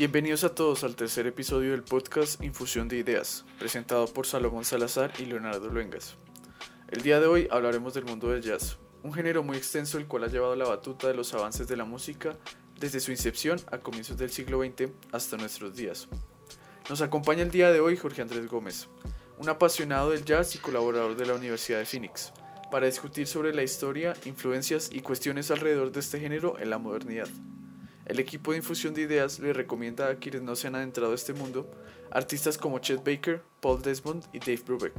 Bienvenidos a todos al tercer episodio del podcast Infusión de Ideas, presentado por Salomón Salazar y Leonardo Luengas. El día de hoy hablaremos del mundo del jazz, un género muy extenso el cual ha llevado la batuta de los avances de la música desde su incepción a comienzos del siglo XX hasta nuestros días. Nos acompaña el día de hoy Jorge Andrés Gómez, un apasionado del jazz y colaborador de la Universidad de Phoenix, para discutir sobre la historia, influencias y cuestiones alrededor de este género en la modernidad. El equipo de infusión de ideas le recomienda a quienes no se han adentrado a este mundo artistas como Chet Baker, Paul Desmond y Dave Brubeck,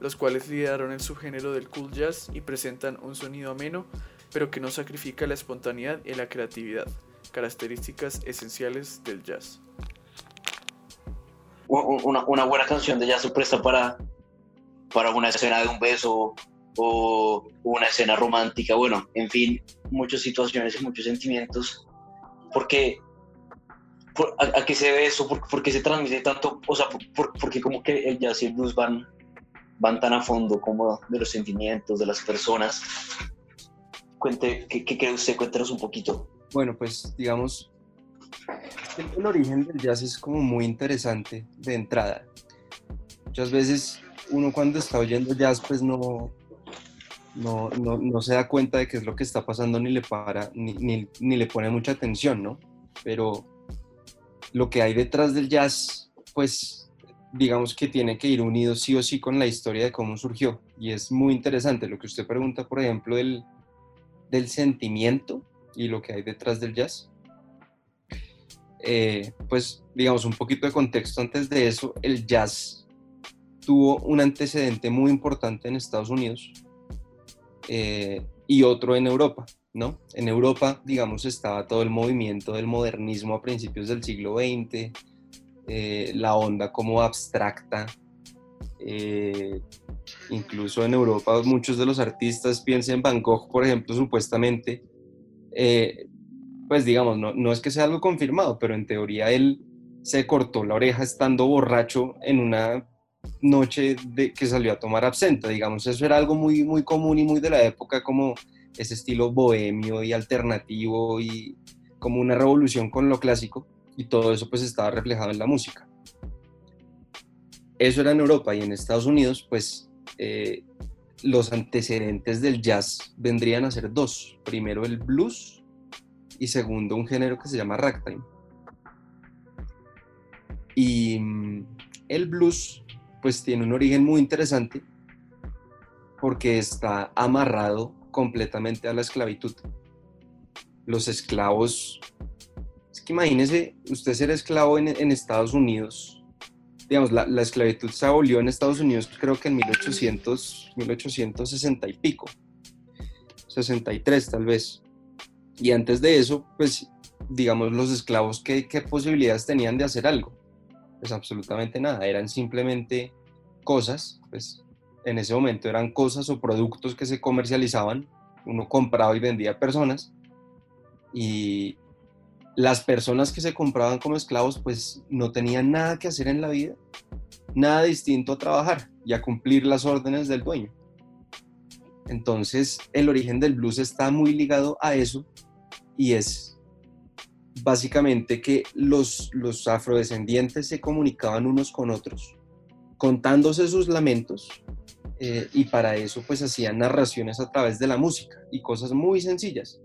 los cuales lideraron el subgénero del cool jazz y presentan un sonido ameno, pero que no sacrifica la espontaneidad y la creatividad, características esenciales del jazz una, una, buena canción de jazz presta para, para una escena de un beso o una escena romántica, bueno, en fin, muchas situaciones y muchos sentimientos. Porque, a, qué se ve eso? ¿Por, qué se transmite tanto? O sea, por, porque como que el jazz y el blues van, van tan a fondo como de los sentimientos de las personas. Cuente, ¿qué, qué cree usted? Cuéntanos un poquito. Bueno, pues digamos, el origen del jazz es como muy interesante de entrada. Muchas veces uno cuando está oyendo jazz pues no, no, no, se da cuenta de qué es lo que está pasando ni le para, ni, ni, le pone mucha atención, ¿no? Pero lo que hay detrás del jazz, pues digamos que tiene que ir unido sí o sí con la historia de cómo surgió. Y es muy interesante lo que usted pregunta, por ejemplo, del, del sentimiento y lo que hay detrás del jazz. Eh, pues digamos un poquito de contexto antes de eso, el jazz tuvo un antecedente muy importante en Estados Unidos eh, y otro en Europa, ¿no? En Europa, digamos, estaba todo el movimiento del modernismo a principios del siglo XX, eh, la onda como abstracta. incluso en Europa muchos de los artistas, piensen en Van Gogh, por ejemplo, supuestamente, pues digamos, no, no es que sea algo confirmado, pero en teoría él se cortó la oreja estando borracho en una noche de, que salió a tomar absenta, digamos, eso era algo muy, muy común y muy de la época, como ese estilo bohemio y alternativo y como una revolución con lo clásico, y todo eso pues estaba reflejado en la música. Eso era en Europa y en Estados Unidos, pues eh, los antecedentes del jazz vendrían a ser dos. Primero el blues y segundo un género que se llama ragtime. Y mm, el blues pues tiene un origen muy interesante porque está amarrado completamente a la esclavitud. Los esclavos, es que imagínese usted ser esclavo en, Estados Unidos, digamos, la, la, esclavitud se abolió en Estados Unidos creo que en 1800, 1860 y pico, 63 tal vez. Y antes de eso, pues, digamos, los esclavos, ¿qué, ¿qué, posibilidades tenían de hacer algo? Pues absolutamente nada, eran simplemente cosas, pues en ese momento eran cosas o productos que se comercializaban, uno compraba y vendía personas, y las personas que se compraban como esclavos, pues no tenían nada que hacer en la vida, nada distinto a trabajar y a cumplir las órdenes del dueño. Entonces, el origen del blues está muy ligado a eso y es básicamente que los, los afrodescendientes se comunicaban unos con otros, contándose sus lamentos eh, y para eso pues hacían narraciones a través de la música y cosas muy sencillas.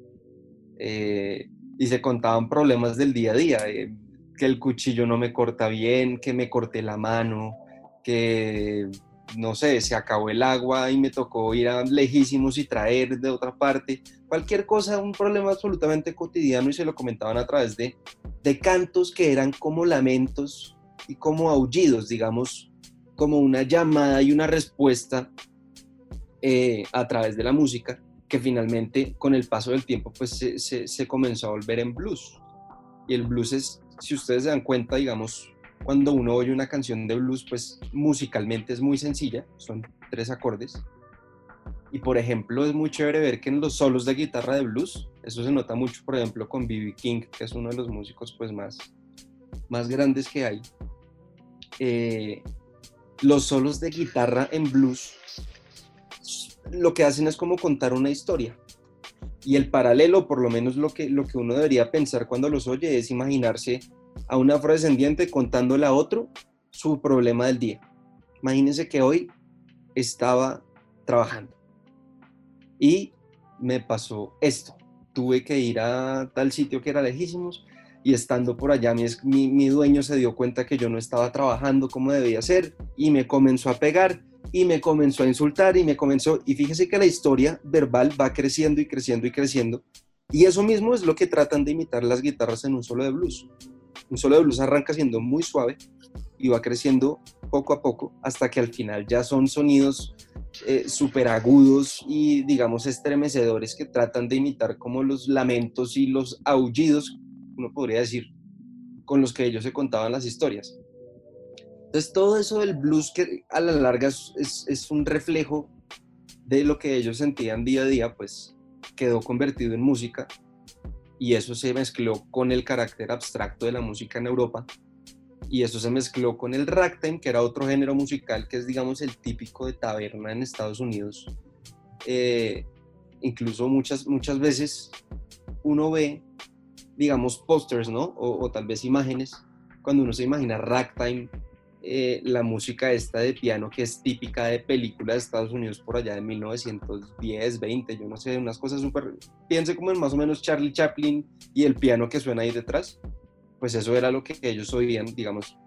Eh, y se contaban problemas del día a día, eh, que el cuchillo no me corta bien, que me corté la mano, que no sé, se acabó el agua y me tocó ir a lejísimos y traer de otra parte, cualquier cosa, un problema absolutamente cotidiano y se lo comentaban a través de, de cantos que eran como lamentos y como aullidos, digamos, como una llamada y una respuesta eh, a través de la música, que finalmente con el paso del tiempo pues se, se, se comenzó a volver en blues. Y el blues es, si ustedes se dan cuenta, digamos, cuando uno oye una canción de blues, pues musicalmente es muy sencilla, son tres acordes. Y por ejemplo, es muy chévere ver que en los solos de guitarra de blues, eso se nota mucho, por ejemplo, con B.B. King, que es uno de los músicos pues más, más grandes que hay. Eh, los solos de guitarra en blues lo que hacen es como contar una historia. Y el paralelo, por lo menos lo que, lo que uno debería pensar cuando los oye, es imaginarse a un afrodescendiente contándole a otro su problema del día. Imagínense que hoy estaba trabajando y me pasó esto. Tuve que ir a tal sitio que era lejísimos y estando por allá mi, mi, dueño se dio cuenta que yo no estaba trabajando como debía ser y me comenzó a pegar y me comenzó a insultar y me comenzó, y fíjese que la historia verbal va creciendo y creciendo y creciendo y eso mismo es lo que tratan de imitar las guitarras en un solo de blues. Un solo de blues arranca siendo muy suave y va creciendo poco a poco hasta que al final ya son sonidos eh, súper agudos y digamos estremecedores que tratan de imitar como los lamentos y los aullidos, uno podría decir, con los que ellos se contaban las historias. Entonces todo eso del blues que a la larga es, es un reflejo de lo que ellos sentían día a día, pues quedó convertido en música y eso se mezcló con el carácter abstracto de la música en Europa y eso se mezcló con el ragtime, que era otro género musical que es, digamos, el típico de taberna en Estados Unidos. Eh, incluso muchas, muchas veces uno ve, digamos, pósters, ¿no? O, o, tal vez imágenes, cuando uno se imagina ragtime eh, la música esta de piano que es típica de películas de Estados Unidos por allá de 1910, 20, yo no sé, unas cosas súper... Piense como en más o menos Charlie Chaplin y el piano que suena ahí detrás, pues eso era lo que ellos oían, digamos,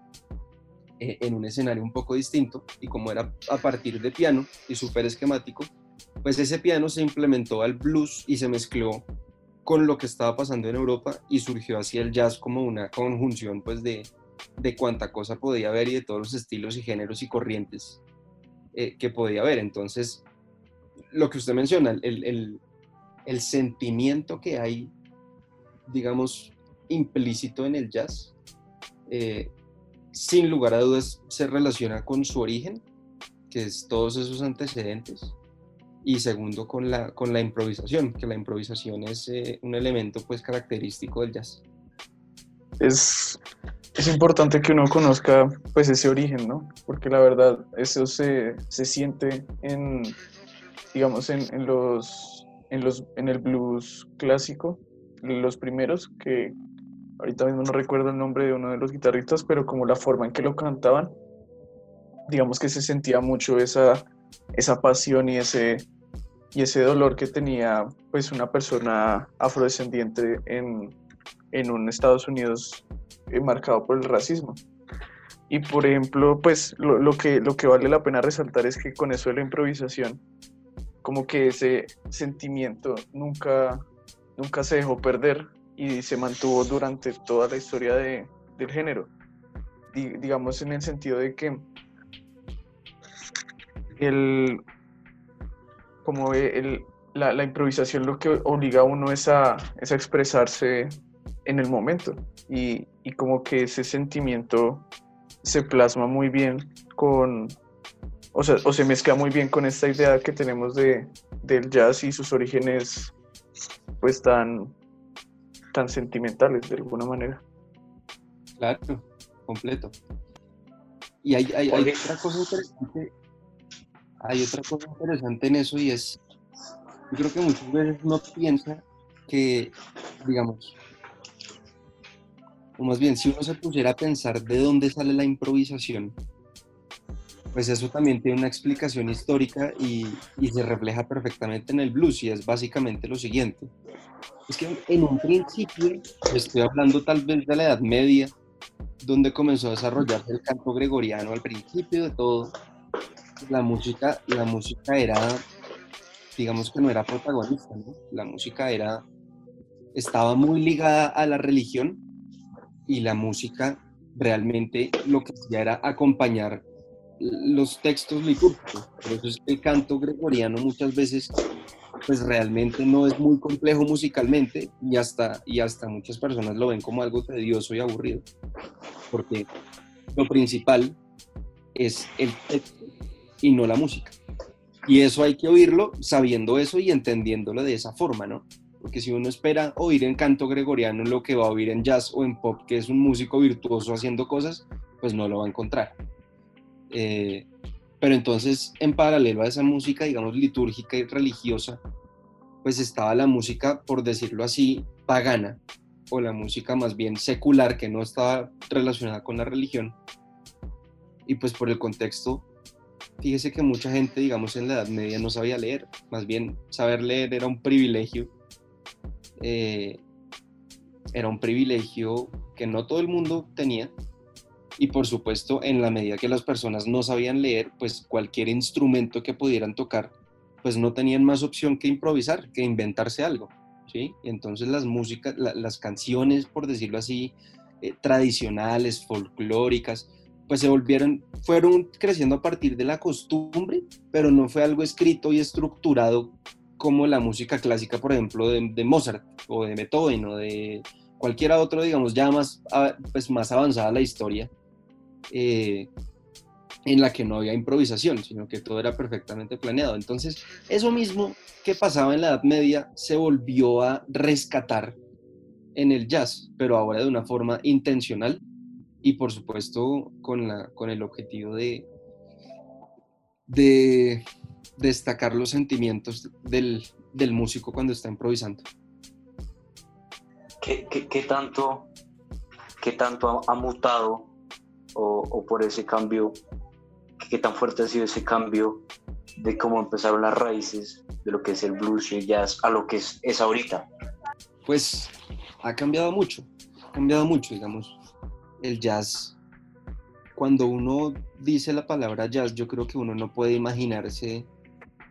eh, en un escenario un poco distinto y como era a partir de piano y súper esquemático, pues ese piano se implementó al blues y se mezcló con lo que estaba pasando en Europa y surgió así el jazz como una conjunción pues de, de cuánta cosa podía haber y de todos los estilos y géneros y corrientes eh, que podía haber. Entonces, lo que usted menciona, el, el, sentimiento que hay, digamos, implícito en el jazz, eh, sin lugar a dudas se relaciona con su origen, que es todos esos antecedentes, y segundo con la, con la improvisación, que la improvisación es eh, un elemento pues característico del jazz. Es es importante que uno conozca pues ese origen, ¿no? Porque la verdad eso se, siente en, digamos, en, los, en, los, en el blues clásico, los primeros, que ahorita mismo no recuerdo el nombre de uno de los guitarristas, pero como la forma en que lo cantaban, digamos que se sentía mucho esa, esa pasión y ese, y ese dolor que tenía pues una persona afrodescendiente en, en un Estados Unidos eh, marcado por el racismo. Y por ejemplo, pues lo, que, lo que vale la pena resaltar es que con eso de la improvisación, como que ese sentimiento nunca, nunca se dejó perder y se mantuvo durante toda la historia de, del género. digamos en el sentido de que el, como el, la, la, improvisación lo que obliga a uno es a, es a expresarse en el momento y, y, como que ese sentimiento se plasma muy bien con, o sea, o se mezcla muy bien con esta idea que tenemos de, del jazz y sus orígenes pues tan, tan sentimentales de alguna manera. Claro, completo. Y hay, hay, hay otra cosa interesante, hay otra cosa interesante en eso y es, yo creo que muchas veces uno piensa que, digamos, o más bien, si uno se pusiera a pensar de dónde sale la improvisación, pues eso también tiene una explicación histórica y, se refleja perfectamente en el blues y es básicamente lo siguiente. Es que en un principio, estoy hablando tal vez de la Edad Media, donde comenzó a desarrollarse el canto gregoriano al principio de todo, la música, la música era, digamos que no era protagonista, la música era, estaba muy ligada a la religión y la música realmente lo que hacía era acompañar los textos litúrgicos. Por eso es que el canto gregoriano muchas veces pues realmente no es muy complejo musicalmente y hasta, y hasta muchas personas lo ven como algo tedioso y aburrido, porque lo principal es el texto y no la música. Y eso hay que oírlo sabiendo eso y entendiéndolo de esa forma, ¿no? Porque si uno espera oír en canto gregoriano lo que va a oír en jazz o en pop, que es un músico virtuoso haciendo cosas, pues no lo va a encontrar. Eh, pero entonces, en paralelo a esa música, digamos, litúrgica y religiosa, pues estaba la música, por decirlo así, pagana, o la música más bien secular que no estaba relacionada con la religión. Y pues por el contexto, fíjese que mucha gente, digamos, en la Edad Media no sabía leer, más bien saber leer era un privilegio. Eh, era un privilegio que no todo el mundo tenía. Y por supuesto, en la medida que las personas no sabían leer, pues cualquier instrumento que pudieran tocar, pues no tenían más opción que improvisar, que inventarse algo. ¿sí? Entonces las músicas, las canciones, por decirlo así, eh, tradicionales, folclóricas, pues se volvieron, fueron creciendo a partir de la costumbre, pero no fue algo escrito y estructurado como la música clásica, por ejemplo, de, Mozart o de Beethoven o de cualquiera otro, digamos, ya más, pues más avanzada la historia, eh, en la que no había improvisación, sino que todo era perfectamente planeado. Entonces, eso mismo que pasaba en la Edad Media se volvió a rescatar en el jazz, pero ahora de una forma intencional y por supuesto con, la, con el objetivo de, de destacar los sentimientos del, músico cuando está improvisando. ¿Qué, qué, tanto, qué tanto ha, mutado o, o, por ese cambio qué tan fuerte ha sido ese cambio de cómo empezaron las raíces de lo que es el blues y el jazz a lo que es, es ahorita? Pues ha cambiado mucho, ha cambiado mucho, digamos. El jazz, cuando uno dice la palabra jazz, yo creo que uno no puede imaginarse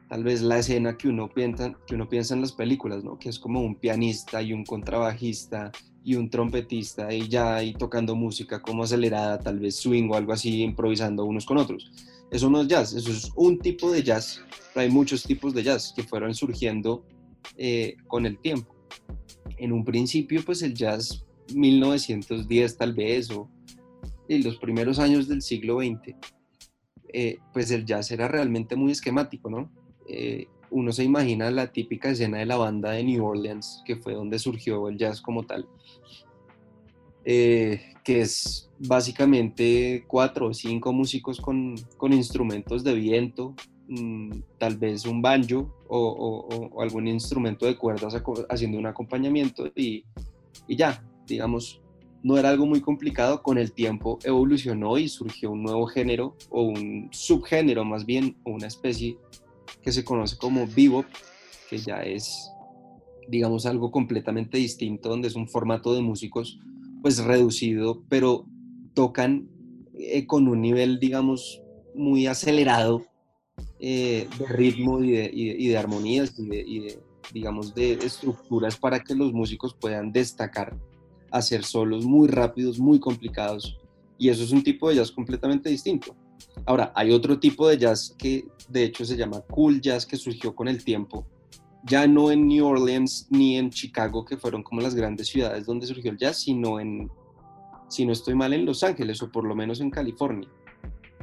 tal vez la escena que uno piensa, que uno piensa en las películas, ¿no? Que es como un pianista y un contrabajista y un trompetista y ya y tocando música como acelerada, tal vez swing o algo así, improvisando unos con otros. Eso no es jazz, eso es un tipo de jazz, pero hay muchos tipos de jazz que fueron surgiendo eh, con el tiempo. En un principio, pues el jazz 1910 tal vez, o en los primeros años del siglo XX, eh, pues el jazz era realmente muy esquemático, ¿no? Eh, uno se imagina la típica escena de la banda de New Orleans, que fue donde surgió el jazz como tal, eh, que es básicamente cuatro o cinco músicos con, instrumentos de viento, mm, tal vez un banjo o, algún instrumento de cuerdas haciendo un acompañamiento y, y ya, digamos, no era algo muy complicado, con el tiempo evolucionó y surgió un nuevo género o un subgénero más bien, o una especie que se conoce como bebop, que ya es, digamos, algo completamente distinto, donde es un formato de músicos pues reducido, pero tocan eh, con un nivel, digamos, muy acelerado eh, de ritmo y de, y de, armonías y de, digamos, de estructuras para que los músicos puedan destacar, hacer solos muy rápidos, muy complicados. Y eso es un tipo de jazz completamente distinto. Ahora, hay otro tipo de jazz que de hecho se llama cool jazz que surgió con el tiempo, ya no en New Orleans ni en Chicago, que fueron como las grandes ciudades donde surgió el jazz, sino en, si no estoy mal, en Los Ángeles o por lo menos en California.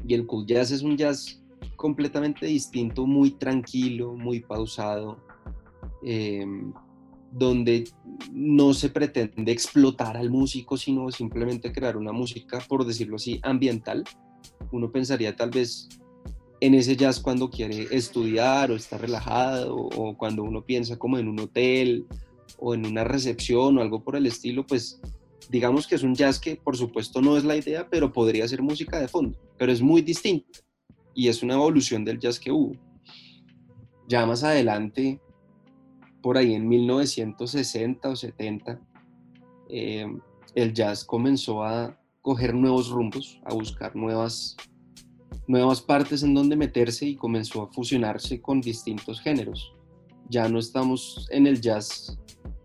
Y el cool jazz es un jazz completamente distinto, muy tranquilo, muy pausado, em, donde no se pretende explotar al músico, sino simplemente crear una música, por decirlo así, ambiental, uno pensaría tal vez en ese jazz cuando quiere estudiar o está relajado o cuando uno piensa como en un hotel o en una recepción o algo por el estilo, pues digamos que es un jazz que por supuesto no es la idea, pero podría ser música de fondo, pero es muy distinto y es una evolución del jazz que hubo. Ya más adelante, por ahí en 1960 o 70, eh, el jazz comenzó a coger nuevos rumbos, a buscar nuevas, nuevas partes en donde meterse y comenzó a fusionarse con distintos géneros. Ya no estamos en el jazz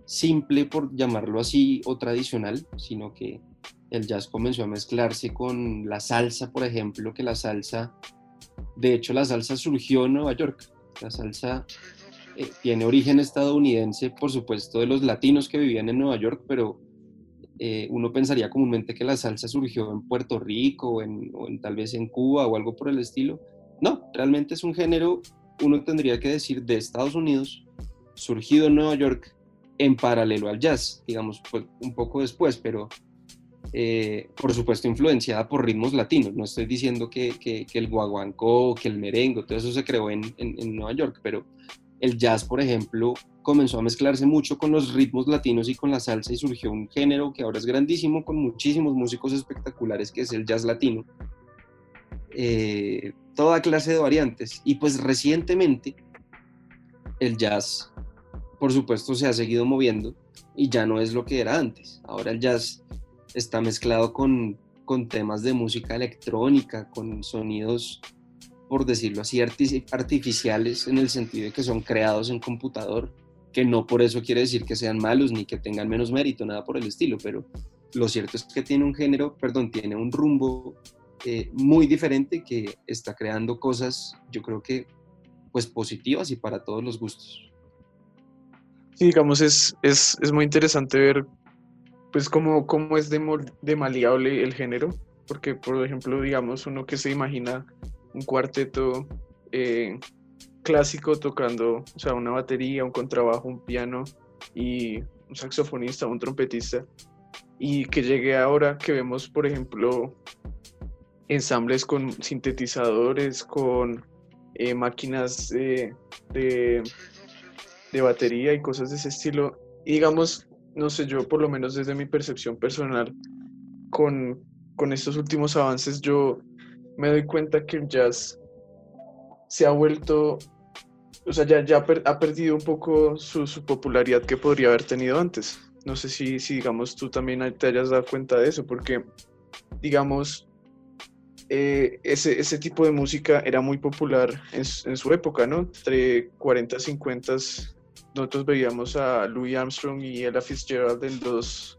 simple, por llamarlo así, o tradicional, sino que el jazz comenzó a mezclarse con la salsa, por ejemplo, que la salsa, de hecho la salsa surgió en Nueva York. La salsa eh, tiene origen estadounidense, por supuesto, de los latinos que vivían en Nueva York, pero eh, uno pensaría comúnmente que la salsa surgió en Puerto Rico o, en, tal vez en Cuba o algo por el estilo. No, realmente es un género, uno tendría que decir, de Estados Unidos, surgido en Nueva York en paralelo al jazz, digamos, pues, un poco después, pero eh, por supuesto influenciada por ritmos latinos. No estoy diciendo que, el guaguancó, que el merengue, todo eso se creó en, Nueva York, pero el jazz, por ejemplo, comenzó a mezclarse mucho con los ritmos latinos y con la salsa y surgió un género que ahora es grandísimo con muchísimos músicos espectaculares que es el jazz latino. Eh, toda clase de variantes. Y pues recientemente el jazz, por supuesto, se ha seguido moviendo y ya no es lo que era antes. Ahora el jazz está mezclado con, con temas de música electrónica, con sonidos por decirlo así, artificiales en el sentido de que son creados en computador, que no por eso quiere decir que sean malos ni que tengan menos mérito, nada por el estilo, pero lo cierto es que tiene un género, perdón, tiene un rumbo eh, muy diferente que está creando cosas, yo creo que, pues positivas y para todos los gustos. Sí, digamos, es, es, es muy interesante ver, pues, cómo, cómo es de, el género, porque, por ejemplo, digamos, uno que se imagina un cuarteto eh, clásico tocando, o sea, una batería, un contrabajo, un piano y un saxofonista, un trompetista. Y que llegue ahora que vemos, por ejemplo, ensambles con sintetizadores, con eh, máquinas de, de, batería y cosas de ese estilo. Y digamos, no sé, yo por lo menos desde mi percepción personal, con, con estos últimos avances, yo me doy cuenta que el jazz se ha vuelto, o sea, ya, ya ha perdido un poco su, popularidad que podría haber tenido antes. No sé si, digamos, tú también te hayas dado cuenta de eso, porque, digamos, eh, ese, ese, tipo de música era muy popular en, en, su época, ¿no? Entre 40 y 50 nosotros veíamos a Louis Armstrong y Ella Fitzgerald en los,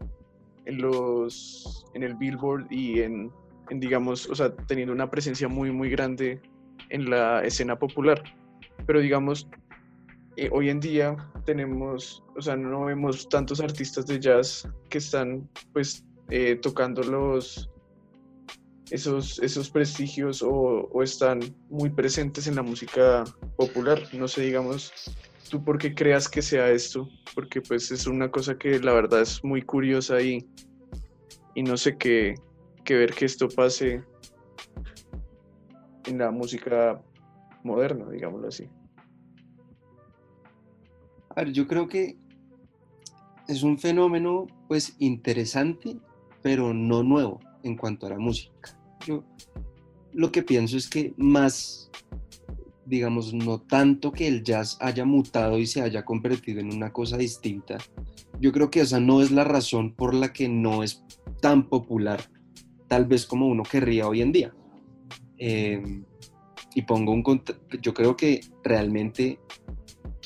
en los, en el Billboard y en digamos, o sea, teniendo una presencia muy, muy grande en la escena popular. Pero digamos, eh, hoy en día tenemos, o sea, no vemos tantos artistas de jazz que están, pues, eh, tocando los, esos, esos prestigios o, o, están muy presentes en la música popular. No sé, digamos, tú por qué creas que sea esto, porque pues es una cosa que la verdad es muy curiosa y, y no sé qué, que ver que esto pase en la música moderna, digámoslo así. A ver, yo creo que es un fenómeno pues interesante, pero no nuevo en cuanto a la música. Yo lo que pienso es que más, digamos, no tanto que el jazz haya mutado y se haya convertido en una cosa distinta, yo creo que esa no es la razón por la que no es tan popular tal vez como uno querría hoy en día. Eh, y pongo un... Yo creo que realmente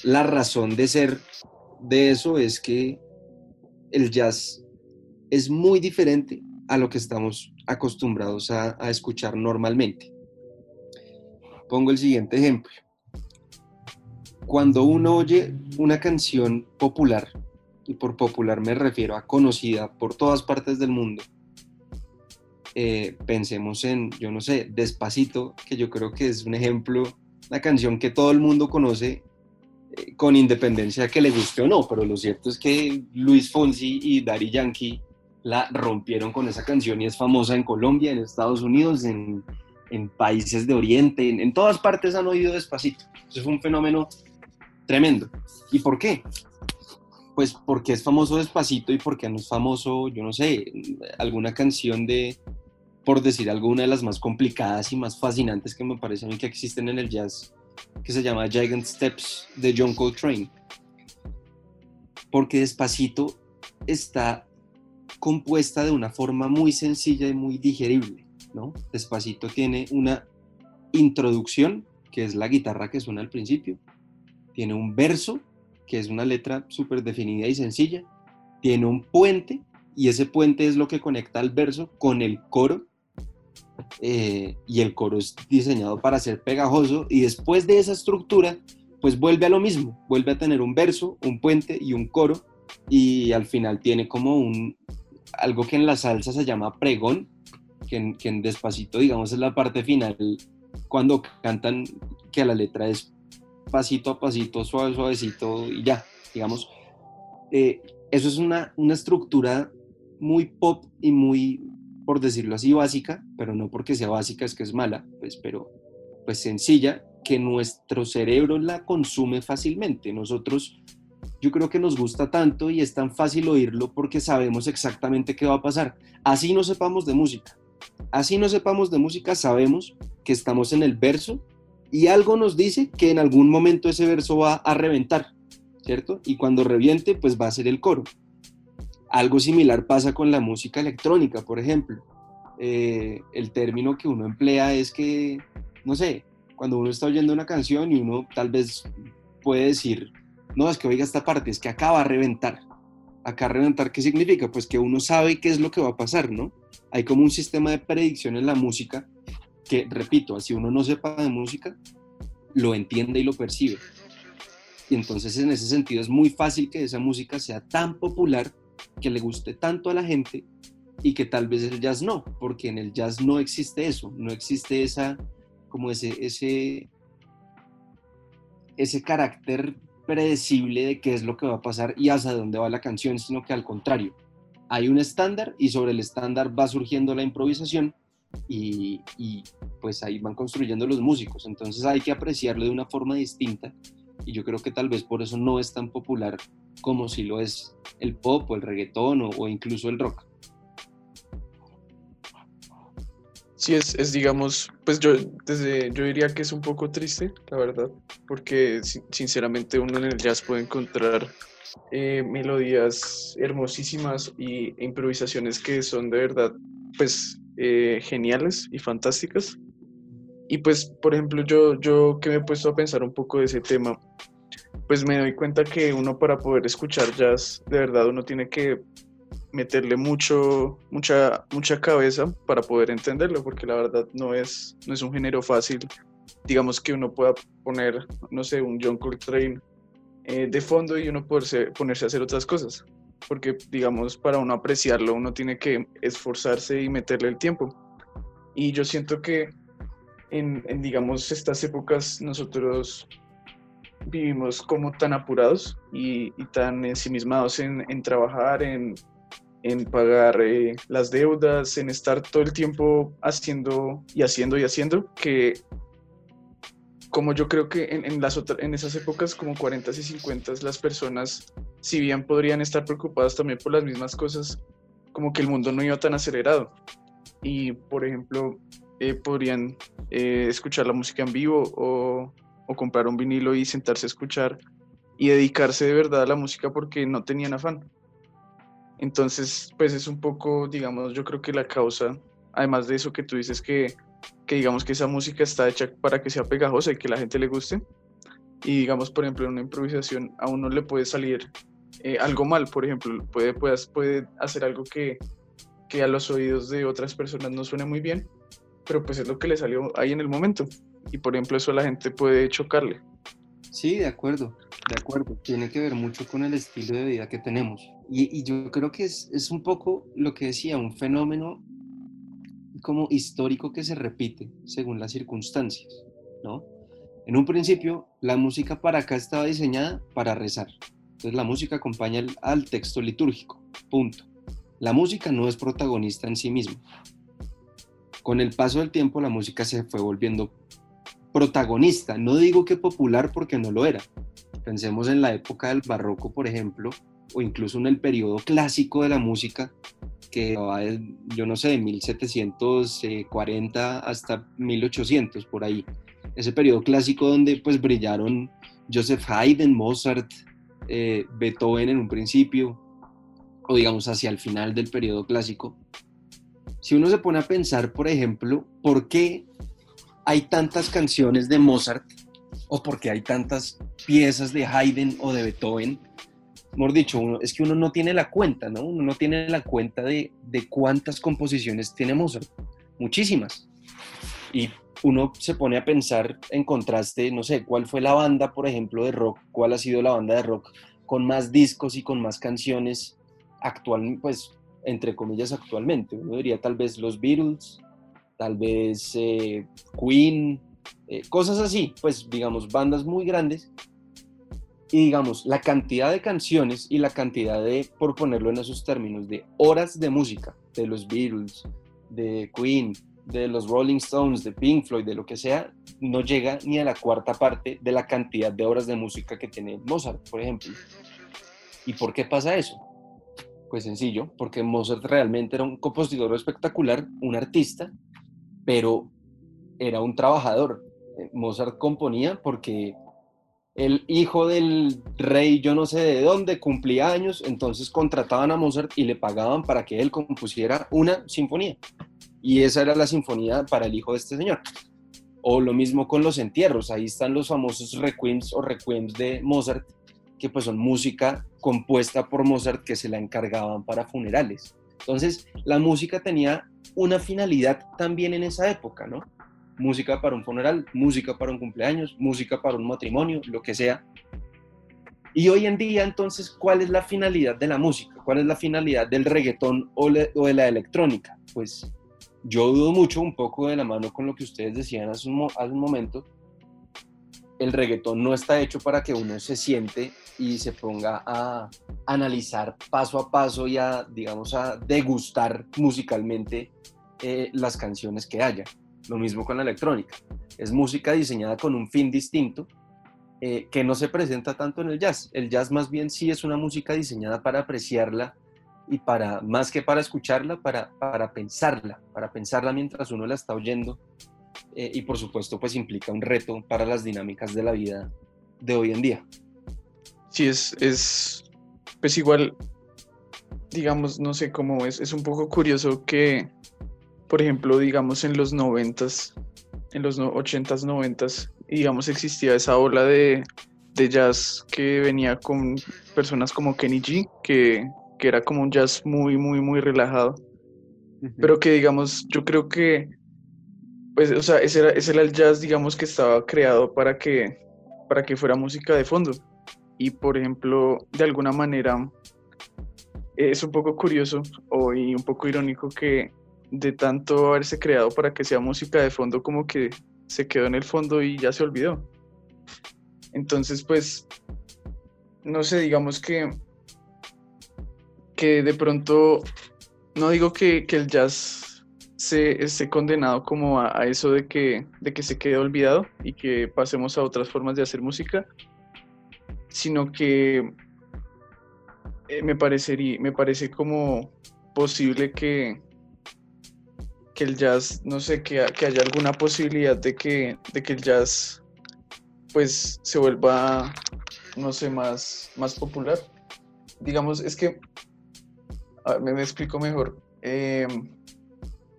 la razón de ser de eso es que el jazz es muy diferente a lo que estamos acostumbrados a, a escuchar normalmente. Pongo el siguiente ejemplo. Cuando uno oye una canción popular, y por popular me refiero a conocida por todas partes del mundo, eh, pensemos en, yo no sé, Despacito, que yo creo que es un ejemplo, una canción que todo el mundo conoce eh, con independencia que le guste o no, pero lo cierto es que Luis Fonsi y Daddy Yankee la rompieron con esa canción y es famosa en Colombia, en Estados Unidos, en, en países de Oriente, en, en, todas partes han oído Despacito. Eso fue un fenómeno tremendo. ¿Y por qué? Pues porque es famoso Despacito y porque no es famoso, yo no sé, alguna canción de, por decir alguna de las más complicadas y más fascinantes que me parecen que existen en el jazz, que se llama Gigant Steps de John Coltrane. Porque Despacito está compuesta de una forma muy sencilla y muy digerible, ¿no? Despacito tiene una introducción, que es la guitarra que suena al principio, tiene un verso, que es una letra súper definida y sencilla, tiene un puente, y ese puente es lo que conecta al verso con el coro, eh, y el coro es diseñado para ser pegajoso y después de esa estructura pues vuelve a lo mismo, vuelve a tener un verso, un puente y un coro y al final tiene como un algo que en la salsa se llama pregón, que en, despacito digamos es la parte final cuando cantan que la letra es pasito a pasito, suave, suavecito y ya, digamos. Eh, eso es una, una estructura muy pop y muy, por decirlo así, básica, pero no porque sea básica es que es mala, pues, pero pues sencilla, porque nuestro cerebro la consume fácilmente. Nosotros, yo creo que nos gusta tanto y es tan fácil oírlo porque sabemos exactamente qué va a pasar. Así no sepamos de música. Así no sepamos de música, sabemos que estamos en el verso y algo nos dice que en algún momento ese verso va a reventar, ¿cierto? Y cuando reviente, pues va a ser el coro. Algo similar pasa con la música electrónica, por ejemplo. Eh, el término que uno emplea es que, no sé, cuando uno está oyendo una canción y uno tal vez puede decir, no, es que oiga esta parte, es que acaba de reventar. Acá reventar, ¿qué significa? Pues que uno sabe qué es lo que va a pasar, ¿no? Hay como un sistema de predicción en la música que, repito, si uno no sepa de música, lo entiende y lo percibe. Y entonces en ese sentido es muy fácil que esa música sea tan popular, que le guste tanto a la gente y que tal vez el jazz no, porque en el jazz no existe eso, no existe esa, como ese, ese, ese carácter predecible de qué es lo que va a pasar y hacia dónde va la canción, sino que al contrario, hay un estándar y sobre el estándar va surgiendo la improvisación y, pues ahí van construyendo los músicos. Entonces hay que apreciarlo de una forma distinta y yo creo que tal vez por eso no es tan popular como si lo es el pop o el reggaetón o, incluso el rock. Sí, es, es, digamos, pues yo, desde, yo diría que es un poco triste, la verdad, porque sinceramente uno en el jazz puede encontrar eh, melodías hermosísimas y improvisaciones que son de verdad, pues eh, geniales y fantásticas. Y pues, por ejemplo, yo, yo que me he puesto a pensar un poco de ese tema, pues me doy cuenta que uno para poder escuchar jazz, de verdad uno tiene que meterle mucho, mucha, mucha cabeza para poder entenderlo, porque la verdad no es, no es un género fácil. Digamos que uno pueda poner, no sé, un John Coltrane eh, de fondo y uno poderse, ponerse a hacer otras cosas porque digamos, para uno apreciarlo uno tiene que esforzarse y meterle el tiempo. Y yo siento que en, digamos, estas épocas nosotros vivimos como tan apurados y, tan ensimismados en, en trabajar, en, en pagar eh, las deudas, en estar todo el tiempo haciendo y haciendo y haciendo, que como yo creo que en, en las en esas épocas como 40 y 50 las personas si bien podrían estar preocupados también por las mismas cosas, como que el mundo no iba tan acelerado. Y, por ejemplo, eh, podrían eh, escuchar la música en vivo o, o, comprar un vinilo y sentarse a escuchar y dedicarse de verdad a la música porque no tenían afán. Entonces, pues es un poco, digamos, yo creo que la causa, además de eso que tú dices que, que digamos que esa música está hecha para que sea pegajosa y que la gente le guste. Y digamos, por ejemplo, en una improvisación a uno le puede salir eh, algo mal, por ejemplo, puede, puede, puede hacer algo que, que a los oídos de otras personas no suene muy bien, pero pues es lo que le salió ahí en el momento. Y por ejemplo, eso a la gente puede chocarle. Sí, de acuerdo, de acuerdo. Tiene que ver mucho con el estilo de vida que tenemos. Y, y yo creo que es, es, un poco lo que decía, un fenómeno como histórico que se repite según las circunstancias, ¿no? En un principio, la música para acá estaba diseñada para rezar, entonces la música acompaña al texto litúrgico, punto. La música no es protagonista en sí misma. Con el paso del tiempo la música se fue volviendo protagonista. No digo que popular porque no lo era. Pensemos en la época del barroco, por ejemplo, o incluso en el periodo clásico de la música, que va, yo no sé, de 1740 hasta 1800, por ahí. Ese periodo clásico donde pues brillaron Joseph Haydn, Mozart, eh, Beethoven en un principio, o digamos hacia el final del periodo clásico, si uno se pone a pensar, por ejemplo, ¿por qué hay tantas canciones de Mozart o por qué hay tantas piezas de Haydn o de Beethoven? Mejor dicho, uno, es que uno no tiene la cuenta, ¿no? Uno no tiene la cuenta de, de cuántas composiciones tiene Mozart. Muchísimas. Y uno se pone a pensar en contraste, no sé, cuál fue la banda, por ejemplo, de rock, cuál ha sido la banda de rock con más discos y con más canciones actual, pues, entre comillas, actualmente. Uno diría tal vez los Beatles, tal vez eh, Queen, eh, cosas así, pues, digamos, bandas muy grandes. Y digamos, la cantidad de canciones y la cantidad de, por ponerlo en esos términos, de horas de música de los Beatles, de Queen, de los Rolling Stones, de Pink Floyd, de lo que sea, no llega ni a la cuarta parte de la cantidad de obras de música que tiene Mozart, por ejemplo. ¿Y por qué pasa eso? Pues sencillo, porque Mozart realmente era un compositor espectacular, un artista, pero era un trabajador. Eh, Mozart componía porque el hijo del rey, yo no sé de dónde, cumplía años, entonces contrataban a Mozart y le pagaban para que él compusiera una sinfonía. Y esa era la sinfonía para el hijo de este señor. O lo mismo con los entierros, ahí están los famosos requiems o requiems de Mozart, que pues son música compuesta por Mozart que se la encargaban para funerales. Entonces, la música tenía una finalidad también en esa época, ¿no? música para un funeral, música para un cumpleaños, música para un matrimonio, lo que sea. Y hoy en día, entonces, ¿cuál es la finalidad de la música? ¿Cuál es la finalidad del reggaetón o, de la electrónica? Pues yo dudo mucho, un poco de la mano con lo que ustedes decían hace hace un momento, el reggaetón no está hecho para que uno se siente y se ponga a analizar paso a paso y a, digamos, a degustar musicalmente eh, las canciones que haya. Lo mismo con la electrónica. Es música diseñada con un fin distinto eh, que no se presenta tanto en el jazz. El jazz más bien sí es una música diseñada para apreciarla y para, más que para escucharla, para, para pensarla, para pensarla mientras uno la está oyendo. Eh, y por supuesto, pues implica un reto para las dinámicas de la vida de hoy en día. Sí, es, es pues igual, digamos, no sé cómo es, es un poco curioso que por ejemplo, digamos en los noventas, en los ochentas, noventas, digamos existía esa ola de, jazz que venía con personas como Kenny G, que, era como un jazz muy, muy, muy relajado. Pero que digamos, yo creo que, pues, o sea, ese era, el jazz, digamos, que estaba creado para que, para que fuera música de fondo. Y por ejemplo, de alguna manera, es un poco curioso o y un poco irónico que de tanto haberse creado para que sea música de fondo como que se quedó en el fondo y ya se olvidó. Entonces, pues, no sé, digamos que, que de pronto, no digo que, el jazz se esté condenado como a, eso de que, de que se quede olvidado y que pasemos a otras formas de hacer música, sino que eh, me, parecería, me parece como posible que, que el jazz, no sé, que, que haya alguna posibilidad de que, de que el jazz pues se vuelva, no sé, más, más popular. Digamos, es que, me, me, explico mejor. Em,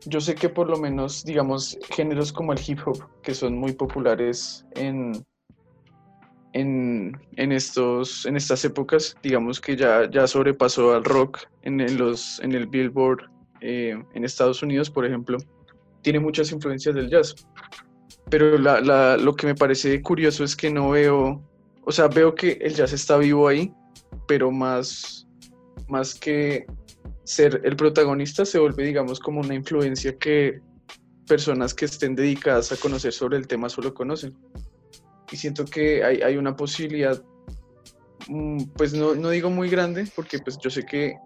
yo sé que por lo menos, digamos, géneros como el hip hop, que son muy populares en, en, en, estos, en estas épocas, digamos que ya, ya sobrepasó al rock en, en los, en el Billboard eh, en Estados Unidos, por ejemplo, tiene muchas influencias del jazz. Pero lo que me parece curioso es que no veo, o sea, veo que el jazz está vivo ahí, pero más, más que ser el protagonista se vuelve, digamos, como una influencia que personas que estén dedicadas a conocer sobre el tema solo conocen. Y siento que hay, hay una posibilidad, mm, pues no, no, digo muy grande, porque pues yo sé que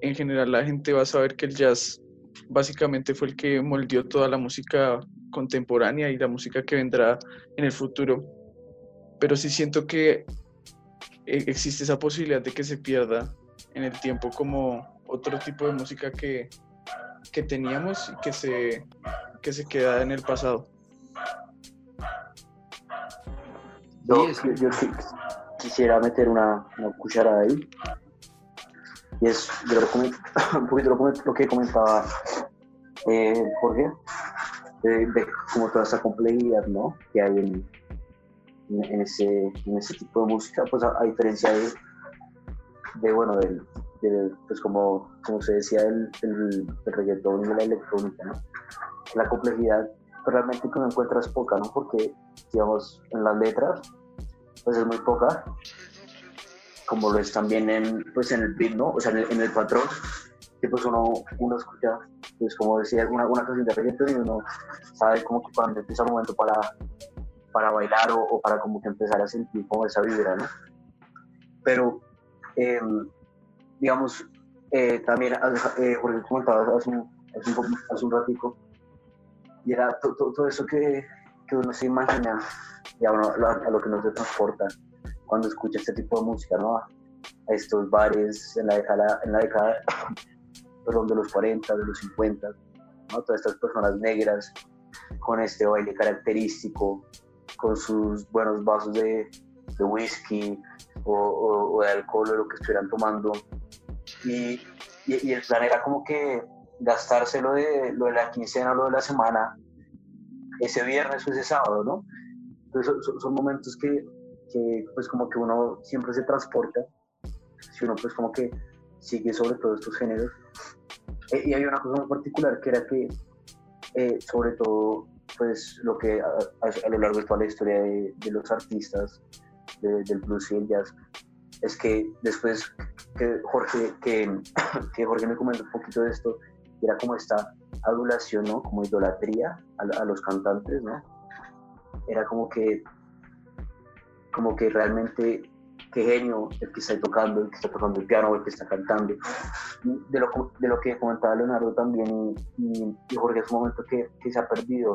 en general la gente va a saber que el jazz básicamente fue el que moldeó toda la música contemporánea y la música que vendrá en el futuro. Pero sí siento que e-, existe esa posibilidad de que se pierda en el tiempo como otro tipo de música que, que teníamos y que se, que se queda en el pasado. Yo, yo, quisiera meter una, una cucharada ahí y es lo un poquito lo, que comentaba eh, Jorge, de, como toda esa complejidad ¿no? que hay en, en, ese, en ese tipo de música, pues a, diferencia de, de bueno, del, pues como, como se decía, el, el, reggaetón y la electrónica, ¿no? La complejidad pues, realmente que uno encuentras poca, ¿no? Porque, digamos, en las letras, pues es muy poca, como lo es también en, pues en el beat, ¿no? O sea, en el, patrón, que pues uno, uno escucha, pues como decía, alguna, alguna canción de reggaetón y uno sabe como que cuando empieza el momento para, para bailar o, para como que empezar a sentir como esa vibra, ¿no? Pero, em, digamos, eh, también, eh, porque comentaba hace un, hace un, hace un ratico, y era todo eso que, que, uno se imagina y a, a, lo que nos transporta cuando escucha este tipo de música, ¿no? A estos bares en la década, en la década perdón, de los 40, de los 50, ¿no? Todas estas personas negras con este baile característico, con sus buenos vasos de, de whisky o, o, de alcohol o lo que estuvieran tomando. Y, y, el plan era como que gastárselo de, lo de la quincena o lo de la semana ese viernes o ese sábado, ¿no? Entonces son, son momentos que, que, pues como que uno siempre se transporta, si uno pues como que sigue sobre todos estos géneros. Eh, y hay una cosa muy particular que era que eh, sobre todo pues lo que a, lo largo de toda la historia de, los artistas del blues y el jazz es que después que Jorge, que, que Jorge me comentó un poquito de esto, era como esta adulación, ¿no? Como idolatría a, a, los cantantes, ¿no? Era como que, como que realmente, qué genio el que está tocando, el que está tocando el piano, el que está cantando. De lo, de lo que comentaba Leonardo también y, y Jorge, es un momento que, que, se ha perdido,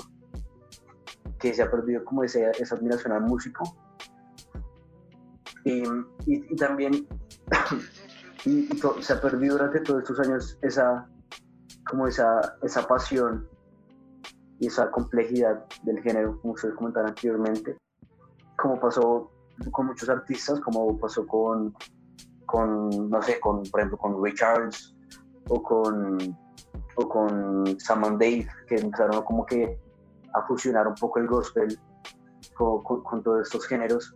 que se ha perdido como esa, esa admiración al músico. Y, y, también se ha perdido durante todos estos años esa, como esa, esa pasión y esa complejidad del género, como ustedes comentaron anteriormente, como pasó con muchos artistas, como pasó con, con no sé, con, por ejemplo, con Richards o con, o con Sam and Dave, que empezaron como que a fusionar un poco el gospel con, con todos estos géneros.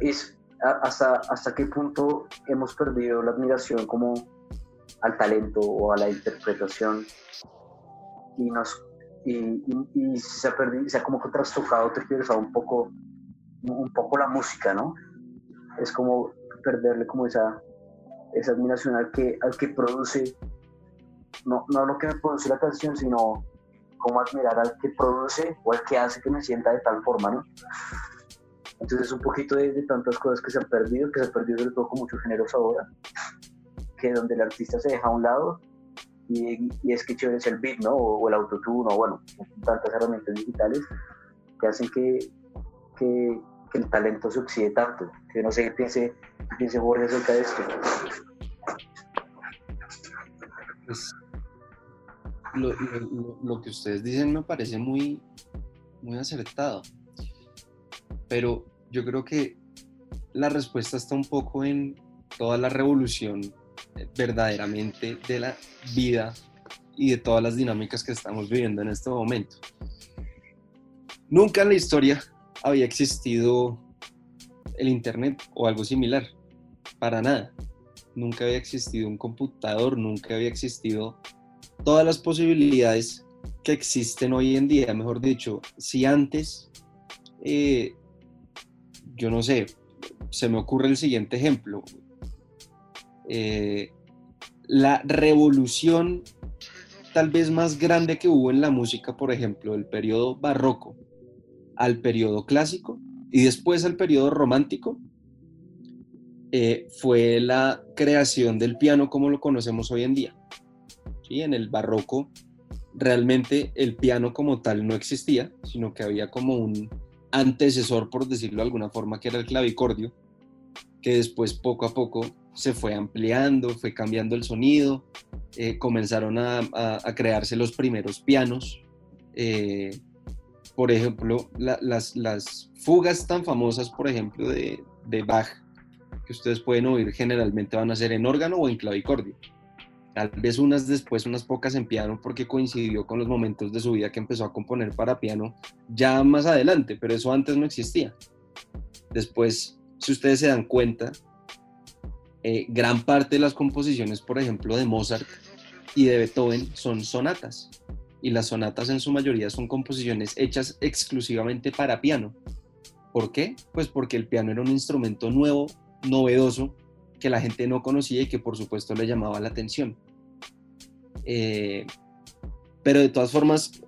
Es, hasta, hasta qué punto hemos perdido la admiración como al talento o a la interpretación y nos y, se ha perdido, se ha como trastocado, a un poco, un poco la música, ¿no? Es como perderle como esa, esa admiración al que, al que produce, no, no lo que me produce la canción, sino como admirar al que produce o al que hace que me sienta de tal forma, ¿no? Entonces un poquito de, tantas cosas que se han perdido, que se han perdido sobre todo con muchos géneros ahora, que donde el artista se deja a un lado y, es que chévere es el beat, ¿no? O, el autotune, o bueno, tantas herramientas digitales que hacen que, que, el talento se oxide tanto. Que no sé qué piense, piense Jorge acerca de esto. Pues, lo, lo, que ustedes dicen me parece muy, muy acertado. Pero yo creo que la respuesta está un poco en toda la revolución eh, verdaderamente de la vida y de todas las dinámicas que estamos viviendo en este momento. Nunca en la historia había existido el Internet o algo similar, para nada. Nunca había existido un computador, nunca había existido todas las posibilidades que existen hoy en día. Mejor dicho, si antes eh, yo no sé, se me ocurre el siguiente ejemplo. Eh, la revolución tal vez más grande que hubo en la música, por ejemplo, del periodo barroco al periodo clásico y después al periodo romántico, eh, fue la creación del piano como lo conocemos hoy en día. ¿Sí? En el barroco realmente el piano como tal no existía, sino que había como un, antecesor, por decirlo de alguna forma, que era el clavicordio, que después poco a poco se fue ampliando, fue cambiando el sonido, eh, comenzaron a, crearse los primeros pianos. Eh, por ejemplo, las, fugas tan famosas, por ejemplo, de Bach, que ustedes pueden oír generalmente van a ser en órgano o en clavicordio tal vez unas después, unas pocas en porque coincidió con los momentos de su vida que empezó a componer para piano ya más adelante, pero eso antes no existía. Después, si ustedes se dan cuenta, eh, gran parte de las composiciones, por ejemplo, de Mozart y de Beethoven son sonatas. Y las sonatas en su mayoría son composiciones hechas exclusivamente para piano. ¿Por qué? Pues porque el piano era un instrumento nuevo, novedoso, que la gente no conocía y que por supuesto le llamaba la atención. Eh, pero de todas formas,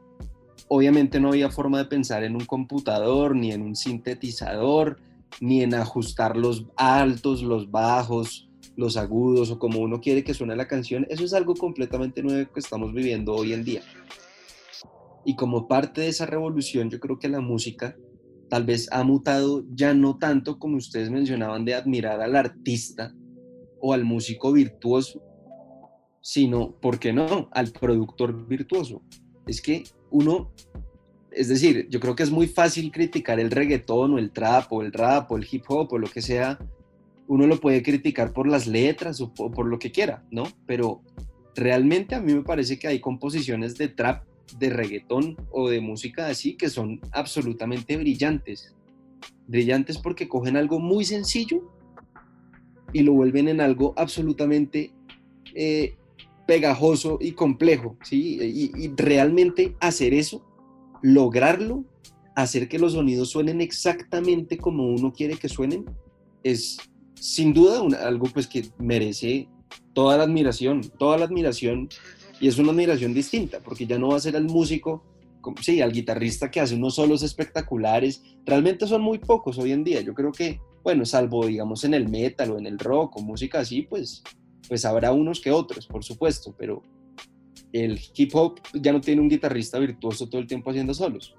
obviamente no había forma de pensar en un computador, ni en un sintetizador, ni en ajustar los altos, los bajos, los agudos o como uno quiere que suene la canción. Eso es algo completamente nuevo que estamos viviendo hoy en día. Y como parte de esa revolución, yo creo que la música tal vez ha mutado ya no tanto como ustedes mencionaban de admirar al artista o al músico virtuoso, sino, ¿por qué no?, al productor virtuoso. Es que uno, es decir, yo creo que es muy fácil criticar el reggaetón o el trap o el rap o el hip hop o lo que sea. Uno lo puede criticar por las letras o por, lo que quiera, ¿no? Pero realmente a mí me parece que hay composiciones de trap, de reggaetón o de música así que son absolutamente brillantes. Brillantes porque cogen algo muy sencillo y lo vuelven en algo absolutamente eh, pegajoso y complejo, ¿sí? Y, realmente hacer eso, lograrlo, hacer que los sonidos suenen exactamente como uno quiere que suenen, es sin duda algo pues que merece toda la admiración, toda la admiración, y es una admiración distinta, porque ya no va a ser al músico, sí, al guitarrista que hace unos solos espectaculares, realmente son muy pocos hoy en día, yo creo que, bueno, salvo digamos en el metal o en el rock o música así, pues pues habrá unos que otros, por supuesto, pero el hip hop ya no tiene un guitarrista virtuoso todo el tiempo haciendo solos.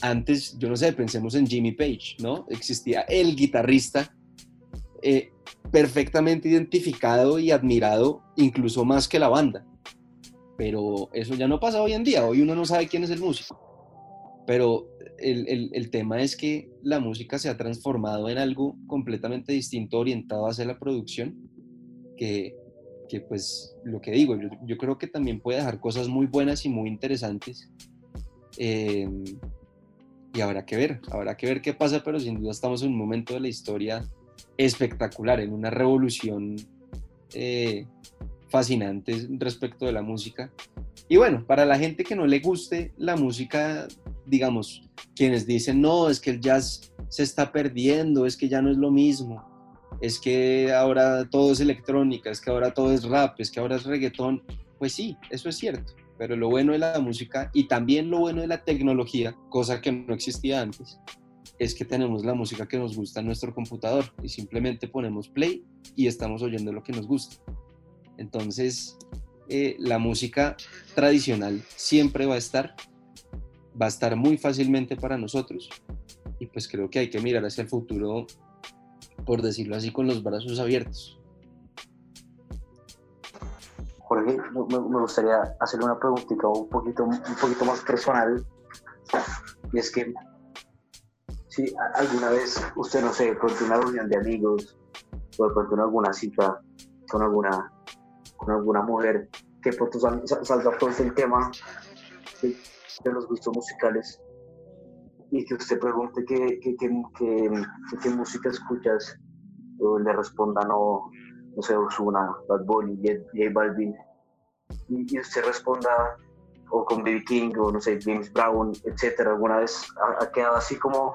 Antes, yo no sé, pensemos en Jimmy Page, ¿no? Existía el guitarrista eh, perfectamente identificado y admirado, incluso más que la banda. Pero eso ya no pasa hoy en día, hoy uno no sabe quién es el músico. Pero el, el, el tema es que la música se ha transformado en algo completamente distinto, orientado hacia la producción, que, que pues lo que digo, yo, creo que también puede dejar cosas muy buenas y muy interesantes. Em, y habrá que ver, habrá que ver qué pasa, pero sin duda estamos en un momento de la historia espectacular, en una revolución eh, fascinante respecto de la música. Y bueno, para la gente que no le guste la música, digamos, quienes dicen, no, es que el jazz se está perdiendo, es que ya no es lo mismo es que ahora todo es electrónica, es que ahora todo es rap, es que ahora es reggaetón. Pues sí, eso es cierto, pero lo bueno de la música y también lo bueno de la tecnología, cosa que no existía antes, es que tenemos la música que nos gusta en nuestro computador y simplemente ponemos play y estamos oyendo lo que nos gusta. Entonces, eh, la música tradicional siempre va a estar, va a estar muy fácilmente para nosotros y pues creo que hay que mirar hacia el futuro por decirlo así, con los brazos abiertos. Jorge, me, gustaría hacerle una preguntita un poquito, un poquito más personal. Y es que, si alguna vez usted, no sé, con una reunión de amigos o alguna cita con alguna, con alguna mujer, que pronto salga todo el tema de, de los gustos musicales, y que usted pregunte qué, qué, qué, música escuchas, o le responda no, no sé, Osuna, Bad Bunny, J Balvin, y, usted responda o con B.B. King o no sé, James Brown, etcétera, alguna vez ha, quedado así como,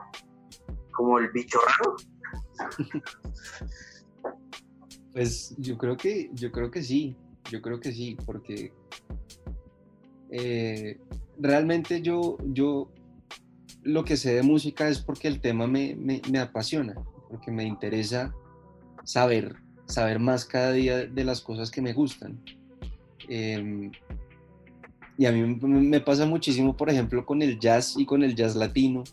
como el bicho raro. Pues yo creo que, yo creo que sí, yo creo que sí, porque eh, realmente yo, yo lo que sé de música es porque el tema me, apasiona, porque me interesa saber, saber más cada día de las cosas que me gustan. Em, y a mí me pasa muchísimo, por ejemplo, con el jazz y con el jazz latino.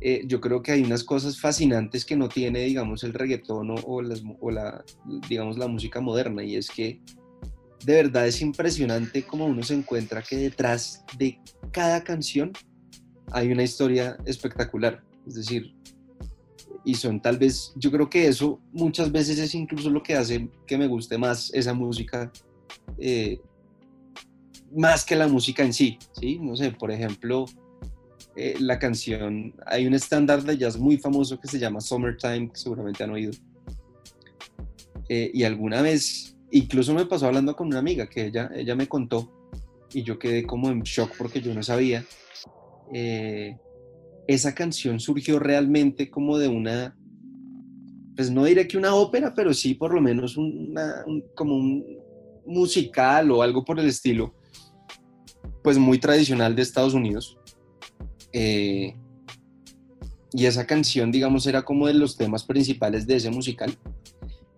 Eh, yo creo que hay unas cosas fascinantes que no tiene, digamos, el reggaetón o, la, digamos, la música moderna, y es que de verdad es impresionante cómo uno se encuentra que detrás de cada canción hay una historia espectacular. Es decir, y son tal vez, yo creo que eso muchas veces es incluso lo que hace que me guste más esa música, eh, más que la música en sí, ¿sí? No sé, por ejemplo, eh, la canción, hay un estándar de jazz muy famoso que se llama Summertime, que seguramente han oído. Eh, y alguna vez, incluso me pasó hablando con una amiga que ella, ella me contó y yo quedé como en shock porque yo no sabía eh, esa canción surgió realmente como de una, pues no diré que una ópera, pero sí por lo menos una, como un musical o algo por el estilo, pues muy tradicional de Estados Unidos. Eh, y esa canción, digamos, era como de los temas principales de ese musical.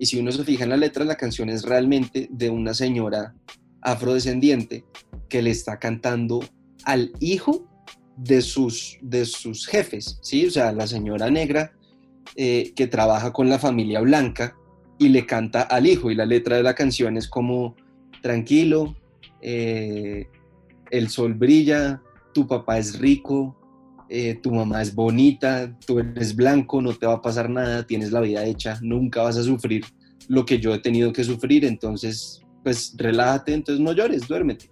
Y si uno se fija en la letra, la canción es realmente de una señora afrodescendiente que le está cantando al hijo de sus, de sus jefes, ¿sí? O sea, la señora negra eh, que trabaja con la familia blanca y le canta al hijo y la letra de la canción es como, tranquilo, eh, el sol brilla, tu papá es rico, eh, tu mamá es bonita, tú eres blanco, no te va a pasar nada, tienes la vida hecha, nunca vas a sufrir lo que yo he tenido que sufrir, entonces, pues relájate, entonces no llores, duérmete.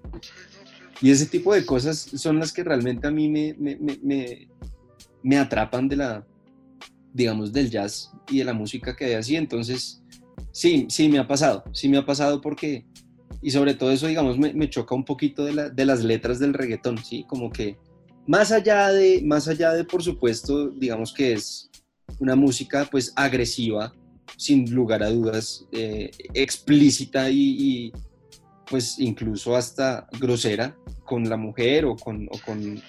Y ese tipo de cosas son las que realmente a mí me, me, me, me atrapan de la, digamos, del jazz y de la música que hay así. Entonces, sí, sí me ha pasado, sí me ha pasado porque, y sobre todo eso, digamos, me, me choca un poquito de, la, de, las letras del reggaetón, ¿sí? Como que más allá de, más allá de, por supuesto, digamos que es una música pues agresiva, sin lugar a dudas, eh, explícita y, pues incluso hasta grosera con la mujer o con, con,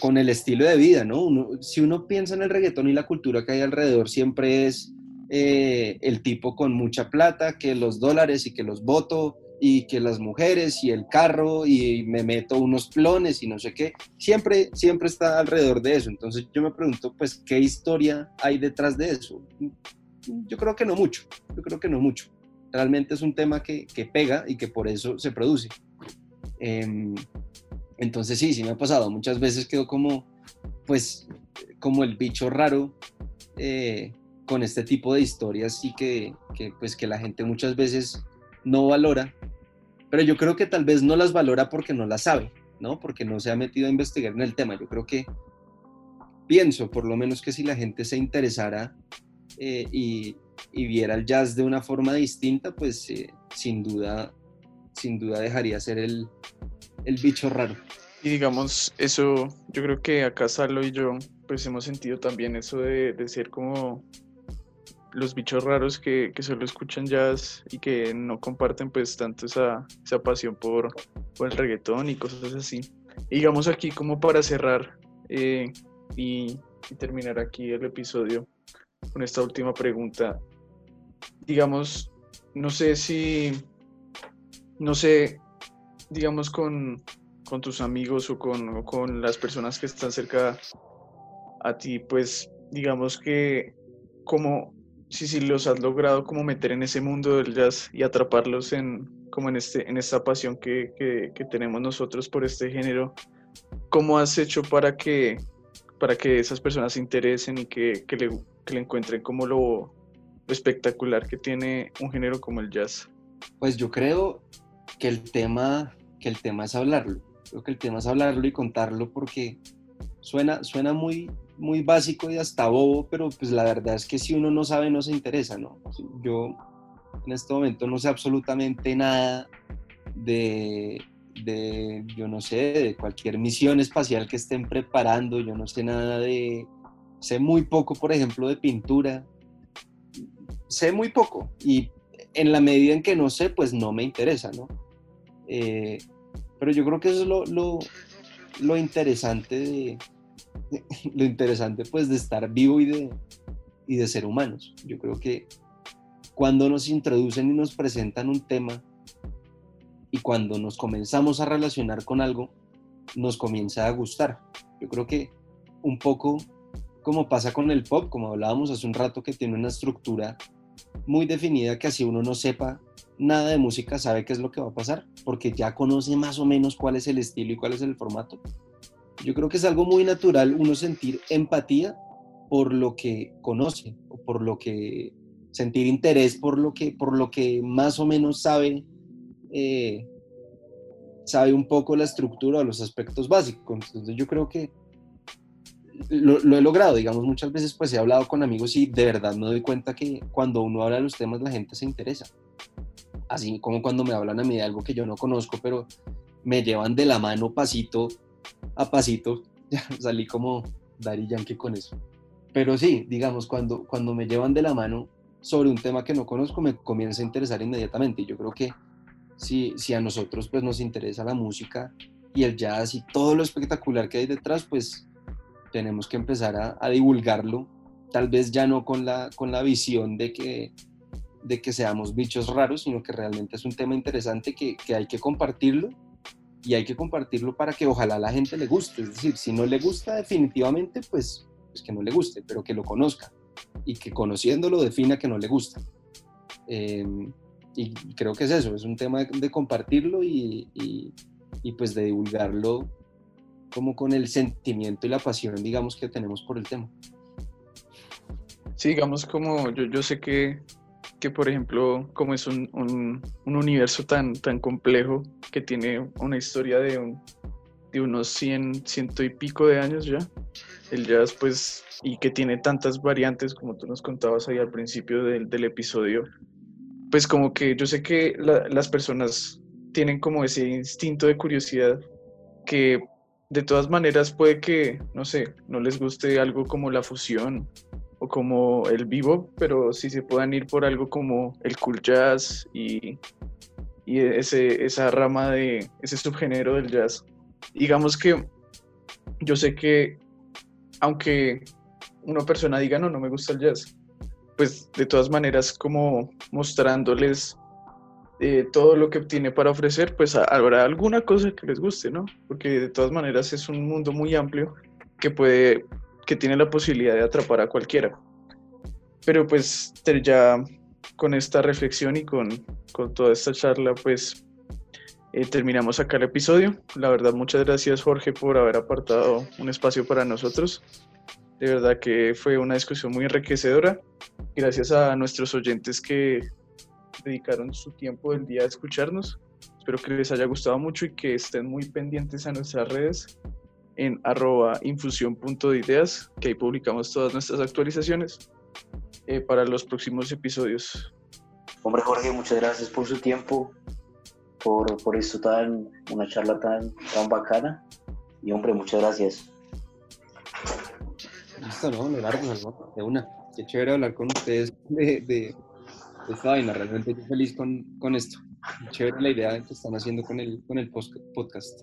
con el estilo de vida, ¿no? Si uno piensa en el reggaetón y la cultura que hay alrededor, siempre es eh, el tipo con mucha plata, que los dólares y que los voto y que las mujeres y el carro y me meto unos clones y no sé qué, siempre, siempre está alrededor de eso. Entonces yo me pregunto, pues, ¿qué historia hay detrás de eso? Yo creo que no mucho, yo creo que no mucho realmente es un tema que, que pega y que por eso se produce. Eh, entonces sí, sí me ha pasado. Muchas veces quedo como, pues, como el bicho raro eh, con este tipo de historias y que, que, pues, que la gente muchas veces no valora. Pero yo creo que tal vez no las valora porque no las sabe, ¿no? Porque no se ha metido a investigar en el tema. Yo creo que pienso, por lo menos, que si la gente se interesara eh, y, y viera el jazz de una forma distinta, pues eh, sin duda, sin duda dejaría ser el, el bicho raro. Y digamos, eso, yo creo que acá Salo y yo, pues hemos sentido también eso de, de ser como los bichos raros que, que, solo escuchan jazz y que no comparten pues tanto esa, esa pasión por, por, el reggaetón y cosas así. Y digamos aquí como para cerrar eh, y, terminar aquí el episodio, con esta última pregunta. Digamos, no sé si, no sé, digamos con, con tus amigos o con, o con, las personas que están cerca a ti, pues digamos que como si, si los has logrado como meter en ese mundo del jazz y atraparlos en como en este en esta pasión que, que, tenemos nosotros por este género, ¿cómo has hecho para que para que esas personas se interesen y que, que le, que le encuentren como lo, lo espectacular que tiene un género como el jazz? Pues yo creo que el tema, que el tema es hablarlo. Creo que el tema es hablarlo y contarlo porque suena, suena muy, muy básico y hasta bobo, pero pues la verdad es que si uno no sabe no se interesa, ¿no? Yo en este momento no sé absolutamente nada de, de, yo no sé, de cualquier misión espacial que estén preparando, yo no sé nada de, sé muy poco, por ejemplo, de pintura, sé muy poco y en la medida en que no sé, pues no me interesa, ¿no? Eh, pero yo creo que eso es lo, lo, lo interesante de, lo interesante pues de estar vivo y de, y de ser humanos. Yo creo que cuando nos introducen y nos presentan un tema y cuando nos comenzamos a relacionar con algo, nos comienza a gustar. Yo creo que un poco como pasa con el pop, como hablábamos hace un rato, que tiene una estructura muy definida que así uno no sepa nada de música, sabe qué es lo que va a pasar, porque ya conoce más o menos cuál es el estilo y cuál es el formato. Yo creo que es algo muy natural uno sentir empatía por lo que conoce o por lo que sentir interés por lo que por lo que más o menos sabe eh, sabe un poco la estructura o los aspectos básicos. Entonces yo creo que lo, lo, he logrado, digamos, muchas veces pues he hablado con amigos y de verdad me doy cuenta que cuando uno habla de los temas la gente se interesa. Así como cuando me hablan a mí de algo que yo no conozco, pero me llevan de la mano pasito a pasito, ya salí como Daddy Yankee con eso. Pero sí, digamos, cuando, cuando me llevan de la mano sobre un tema que no conozco, me comienza a interesar inmediatamente. Y yo creo que si, si a nosotros pues nos interesa la música y el jazz y todo lo espectacular que hay detrás, pues tenemos que empezar a, a divulgarlo, tal vez ya no con la, con la visión de que, de que seamos bichos raros, sino que realmente es un tema interesante que, que hay que compartirlo y hay que compartirlo para que ojalá la gente le guste. Es decir, si no le gusta definitivamente, pues, pues que no le guste, pero que lo conozca y que conociéndolo defina que no le gusta. Em, y creo que es eso, es un tema de, compartirlo y, y, pues de divulgarlo como con el sentimiento y la pasión, digamos, que tenemos por el tema. Sí, digamos como yo, yo sé que, que, por ejemplo, como es un, un, un, universo tan, tan complejo que tiene una historia de, un, de unos 100, ciento y pico de años ya, el jazz pues, y que tiene tantas variantes como tú nos contabas ahí al principio del, del episodio, pues como que yo sé que las personas tienen como ese instinto de curiosidad que de todas maneras puede que, no sé, no les guste algo como la fusión como el vivo, pero sí se puedan ir por algo como el cool jazz y, y ese, esa rama de ese subgénero del jazz. Digamos que yo sé que aunque una persona diga no, no me gusta el jazz, pues de todas maneras como mostrándoles eh, todo lo que tiene para ofrecer, pues habrá alguna cosa que les guste, ¿no? Porque de todas maneras es un mundo muy amplio que puede, que tiene la posibilidad de atrapar a cualquiera. Pero pues ya con esta reflexión y con, con toda esta charla, pues eh, terminamos acá el episodio. La verdad, muchas gracias Jorge por haber apartado un espacio para nosotros. De verdad que fue una discusión muy enriquecedora. Gracias a nuestros oyentes que dedicaron su tiempo del día a escucharnos. Espero que les haya gustado mucho y que estén muy pendientes a nuestras redes en arroba infusión.ideas, que ahí publicamos todas nuestras actualizaciones eh, para los próximos episodios. Hombre Jorge, muchas gracias por su tiempo, por, por esto tan, una charla tan, tan bacana. Y hombre, muchas gracias. Listo, ¿no? Leonardo, de una. Qué chévere hablar con ustedes de, de, esta vaina. Realmente estoy feliz con, con, esto. Chévere la idea que están haciendo con el, con el podcast.